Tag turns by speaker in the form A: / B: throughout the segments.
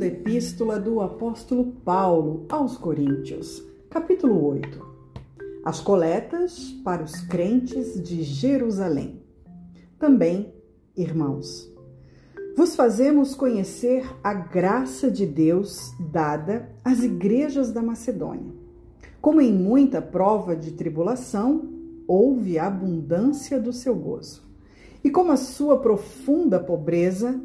A: Segunda Epístola do Apóstolo Paulo aos Coríntios, capítulo 8. As coletas para os crentes de Jerusalém. Também, irmãos, vos fazemos conhecer a graça de Deus dada às igrejas da Macedônia. Como em muita prova de tribulação, houve abundância do seu gozo. E como a sua profunda pobreza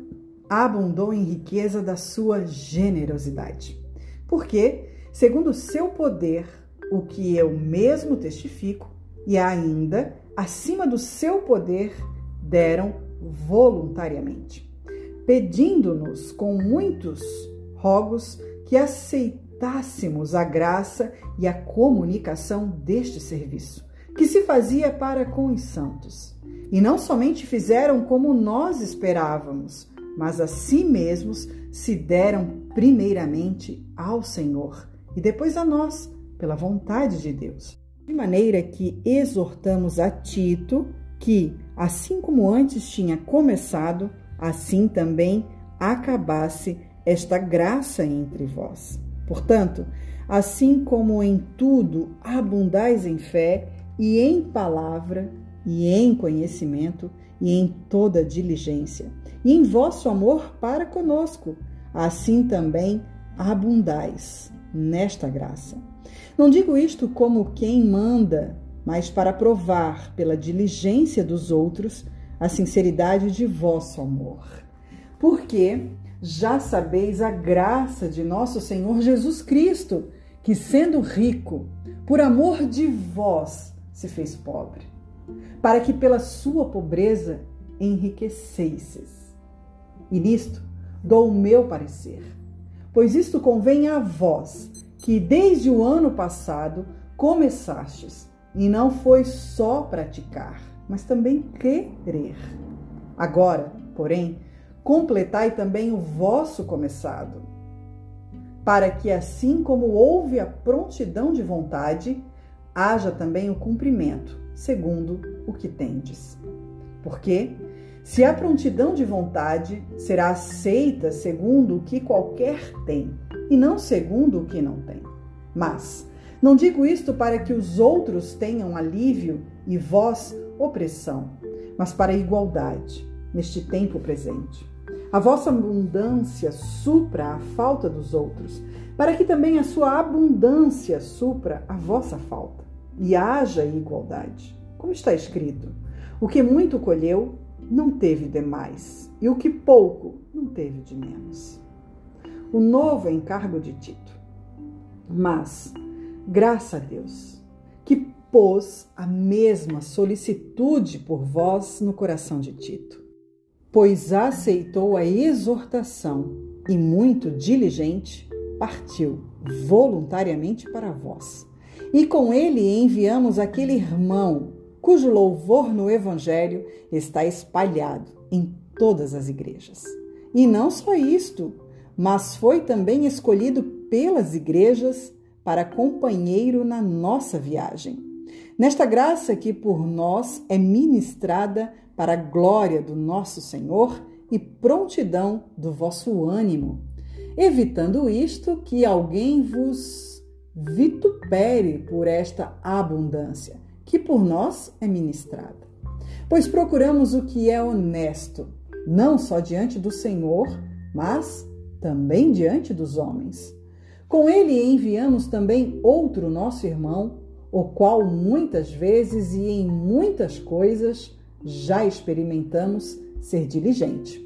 A: abundou em riqueza da sua generosidade. Porque, segundo o seu poder, o que eu mesmo testifico, e ainda, acima do seu poder, deram voluntariamente, pedindo-nos com muitos rogos que aceitássemos a graça e a comunicação deste serviço, que se fazia para com os santos. E não somente fizeram como nós esperávamos, mas a si mesmos se deram primeiramente ao Senhor e depois a nós, pela vontade de Deus. De maneira que exortamos a Tito que, assim como antes tinha começado, assim também acabasse esta graça entre vós. Portanto, assim como em tudo abundais em fé e em palavra e em conhecimento e em toda diligência, e em vosso amor para conosco, assim também abundais nesta graça. Não digo isto como quem manda, mas para provar pela diligência dos outros a sinceridade de vosso amor. Porque já sabeis a graça de nosso Senhor Jesus Cristo, que sendo rico, por amor de vós, se fez pobre, para que pela sua pobreza enriquecesses e nisto dou o meu parecer. Pois isto convém a vós, que desde o ano passado começastes, e não foi só praticar, mas também querer. Agora, porém, completai também o vosso começado, para que assim como houve a prontidão de vontade, haja também o cumprimento, segundo o que tendes. Porque se a prontidão de vontade será aceita segundo o que qualquer tem, e não segundo o que não tem. Mas não digo isto para que os outros tenham alívio e vós opressão, mas para igualdade neste tempo presente. A vossa abundância supra a falta dos outros, para que também a sua abundância supra a vossa falta, e haja igualdade. Como está escrito: o que muito colheu, não teve demais, e o que pouco não teve de menos. O novo encargo de Tito. Mas, graças a Deus, que pôs a mesma solicitude por vós no coração de Tito, pois aceitou a exortação e, muito diligente, partiu voluntariamente para vós. E com ele enviamos aquele irmão cujo louvor no Evangelho está espalhado em todas as igrejas. E não só isto, mas foi também escolhido pelas igrejas para companheiro na nossa viagem. Nesta graça que por nós é ministrada para a glória do nosso Senhor e prontidão do vosso ânimo, evitando isto que alguém vos vitupere por esta abundância que por nós é ministrada. Pois procuramos o que é honesto, não só diante do Senhor, mas também diante dos homens. Com ele enviamos também outro nosso irmão, o qual muitas vezes e em muitas coisas já experimentamos ser diligente.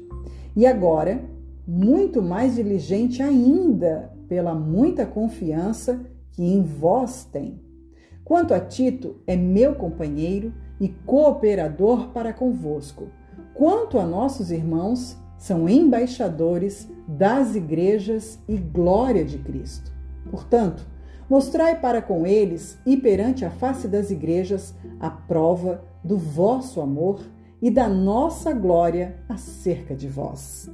A: E agora, muito mais diligente ainda pela muita confiança que em vós tem. Quanto a Tito, é meu companheiro e cooperador para convosco. Quanto a nossos irmãos, são embaixadores das igrejas e glória de Cristo. Portanto, mostrai para com eles e perante a face das igrejas a prova do vosso amor e da nossa glória acerca de vós.